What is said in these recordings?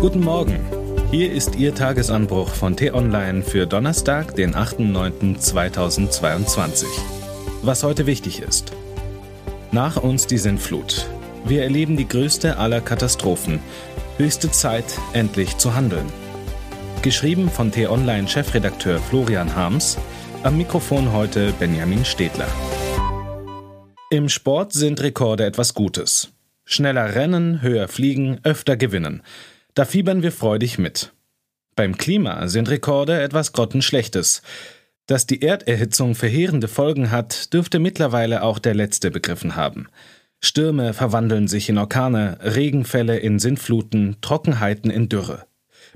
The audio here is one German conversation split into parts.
Guten Morgen. Hier ist Ihr Tagesanbruch von T-Online für Donnerstag, den 8.9.2022. Was heute wichtig ist. Nach uns die Sintflut. Wir erleben die größte aller Katastrophen. Höchste Zeit, endlich zu handeln. Geschrieben von T-Online-Chefredakteur Florian Harms. Am Mikrofon heute Benjamin Stedler. Im Sport sind Rekorde etwas Gutes. Schneller rennen, höher fliegen, öfter gewinnen. Da fiebern wir freudig mit. Beim Klima sind Rekorde etwas Grottenschlechtes. Dass die Erderhitzung verheerende Folgen hat, dürfte mittlerweile auch der Letzte begriffen haben. Stürme verwandeln sich in Orkane, Regenfälle in Sintfluten, Trockenheiten in Dürre.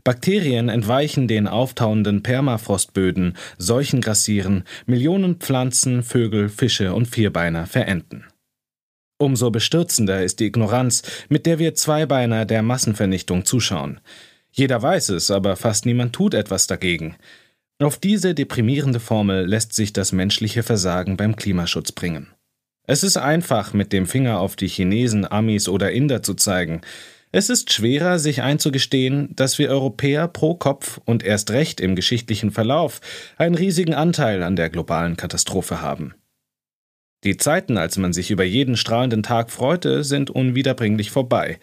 Bakterien entweichen den auftauenden Permafrostböden, Seuchen grassieren, Millionen Pflanzen, Vögel, Fische und Vierbeiner verenden. Umso bestürzender ist die Ignoranz, mit der wir Zweibeiner der Massenvernichtung zuschauen. Jeder weiß es, aber fast niemand tut etwas dagegen. Auf diese deprimierende Formel lässt sich das menschliche Versagen beim Klimaschutz bringen. Es ist einfach, mit dem Finger auf die Chinesen, Amis oder Inder zu zeigen. Es ist schwerer, sich einzugestehen, dass wir Europäer pro Kopf und erst recht im geschichtlichen Verlauf einen riesigen Anteil an der globalen Katastrophe haben. Die Zeiten, als man sich über jeden strahlenden Tag freute, sind unwiederbringlich vorbei.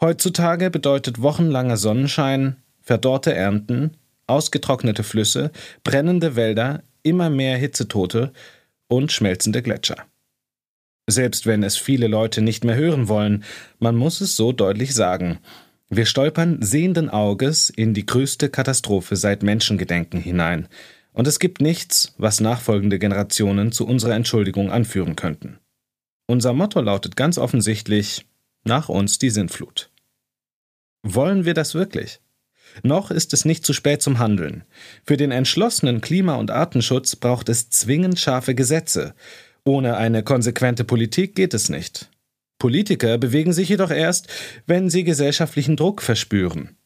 Heutzutage bedeutet wochenlanger Sonnenschein, verdorrte Ernten, ausgetrocknete Flüsse, brennende Wälder, immer mehr Hitzetote und schmelzende Gletscher. Selbst wenn es viele Leute nicht mehr hören wollen, man muss es so deutlich sagen. Wir stolpern sehenden Auges in die größte Katastrophe seit Menschengedenken hinein und es gibt nichts, was nachfolgende Generationen zu unserer Entschuldigung anführen könnten. Unser Motto lautet ganz offensichtlich nach uns die Sintflut. Wollen wir das wirklich? Noch ist es nicht zu spät zum Handeln. Für den entschlossenen Klima- und Artenschutz braucht es zwingend scharfe Gesetze. Ohne eine konsequente Politik geht es nicht. Politiker bewegen sich jedoch erst, wenn sie gesellschaftlichen Druck verspüren.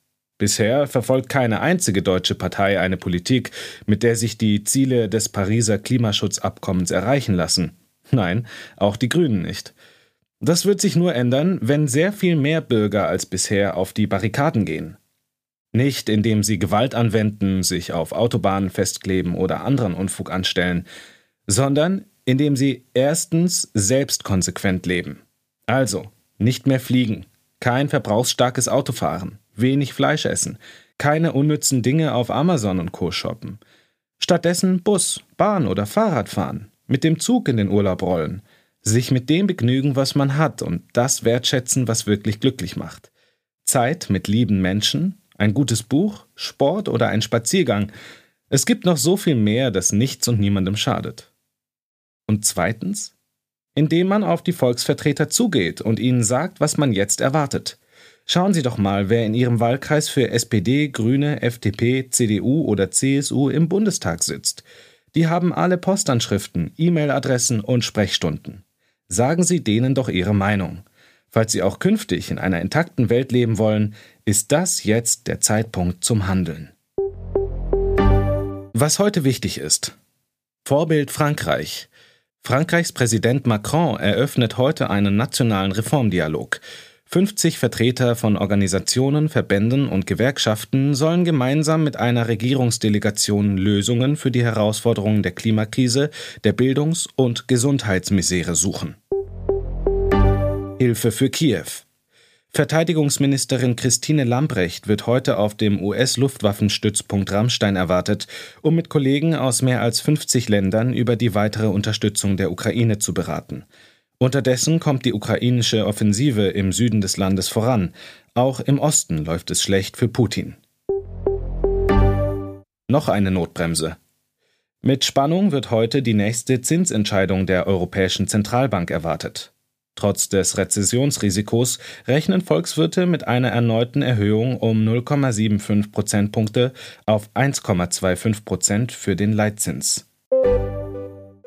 Bisher verfolgt keine einzige deutsche Partei eine Politik, mit der sich die Ziele des Pariser Klimaschutzabkommens erreichen lassen. Nein, auch die Grünen nicht. Das wird sich nur ändern, wenn sehr viel mehr Bürger als bisher auf die Barrikaden gehen. Nicht indem sie Gewalt anwenden, sich auf Autobahnen festkleben oder anderen Unfug anstellen, sondern indem sie erstens selbst konsequent leben. Also, nicht mehr fliegen, kein verbrauchsstarkes Auto fahren, wenig Fleisch essen, keine unnützen Dinge auf Amazon und Co. shoppen. Stattdessen Bus, Bahn oder Fahrrad fahren, mit dem Zug in den Urlaub rollen, sich mit dem begnügen, was man hat und das wertschätzen, was wirklich glücklich macht. Zeit mit lieben Menschen, ein gutes Buch, Sport oder ein Spaziergang. Es gibt noch so viel mehr, das nichts und niemandem schadet. Und zweitens, indem man auf die Volksvertreter zugeht und ihnen sagt, was man jetzt erwartet. Schauen Sie doch mal, wer in Ihrem Wahlkreis für SPD, Grüne, FDP, CDU oder CSU im Bundestag sitzt. Die haben alle Postanschriften, E-Mail-Adressen und Sprechstunden. Sagen Sie denen doch Ihre Meinung. Falls Sie auch künftig in einer intakten Welt leben wollen, ist das jetzt der Zeitpunkt zum Handeln. Was heute wichtig ist. Vorbild Frankreich. Frankreichs Präsident Macron eröffnet heute einen nationalen Reformdialog. 50 Vertreter von Organisationen, Verbänden und Gewerkschaften sollen gemeinsam mit einer Regierungsdelegation Lösungen für die Herausforderungen der Klimakrise, der Bildungs- und Gesundheitsmisere suchen. Hilfe für Kiew. Verteidigungsministerin Christine Lambrecht wird heute auf dem US-Luftwaffenstützpunkt Rammstein erwartet, um mit Kollegen aus mehr als 50 Ländern über die weitere Unterstützung der Ukraine zu beraten. Unterdessen kommt die ukrainische Offensive im Süden des Landes voran. Auch im Osten läuft es schlecht für Putin. Noch eine Notbremse. Mit Spannung wird heute die nächste Zinsentscheidung der Europäischen Zentralbank erwartet. Trotz des Rezessionsrisikos rechnen Volkswirte mit einer erneuten Erhöhung um 0,75 Prozentpunkte auf 1,25 Prozent für den Leitzins.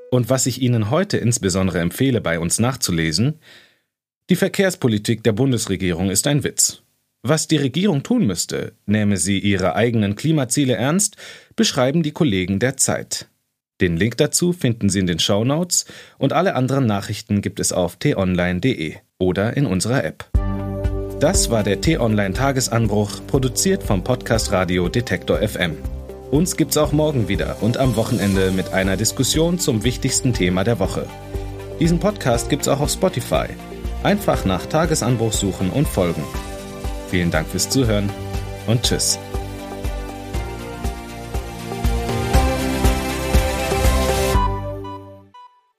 Und was ich Ihnen heute insbesondere empfehle, bei uns nachzulesen, die Verkehrspolitik der Bundesregierung ist ein Witz. Was die Regierung tun müsste, nähme sie ihre eigenen Klimaziele ernst, beschreiben die Kollegen der Zeit. Den Link dazu finden Sie in den Show Notes und alle anderen Nachrichten gibt es auf t-online.de oder in unserer App. Das war der T-Online Tagesanbruch, produziert vom Podcast Radio Detektor FM. Uns gibt's auch morgen wieder und am Wochenende mit einer Diskussion zum wichtigsten Thema der Woche. Diesen Podcast gibt's auch auf Spotify. Einfach nach Tagesanbruch suchen und folgen. Vielen Dank fürs Zuhören und tschüss.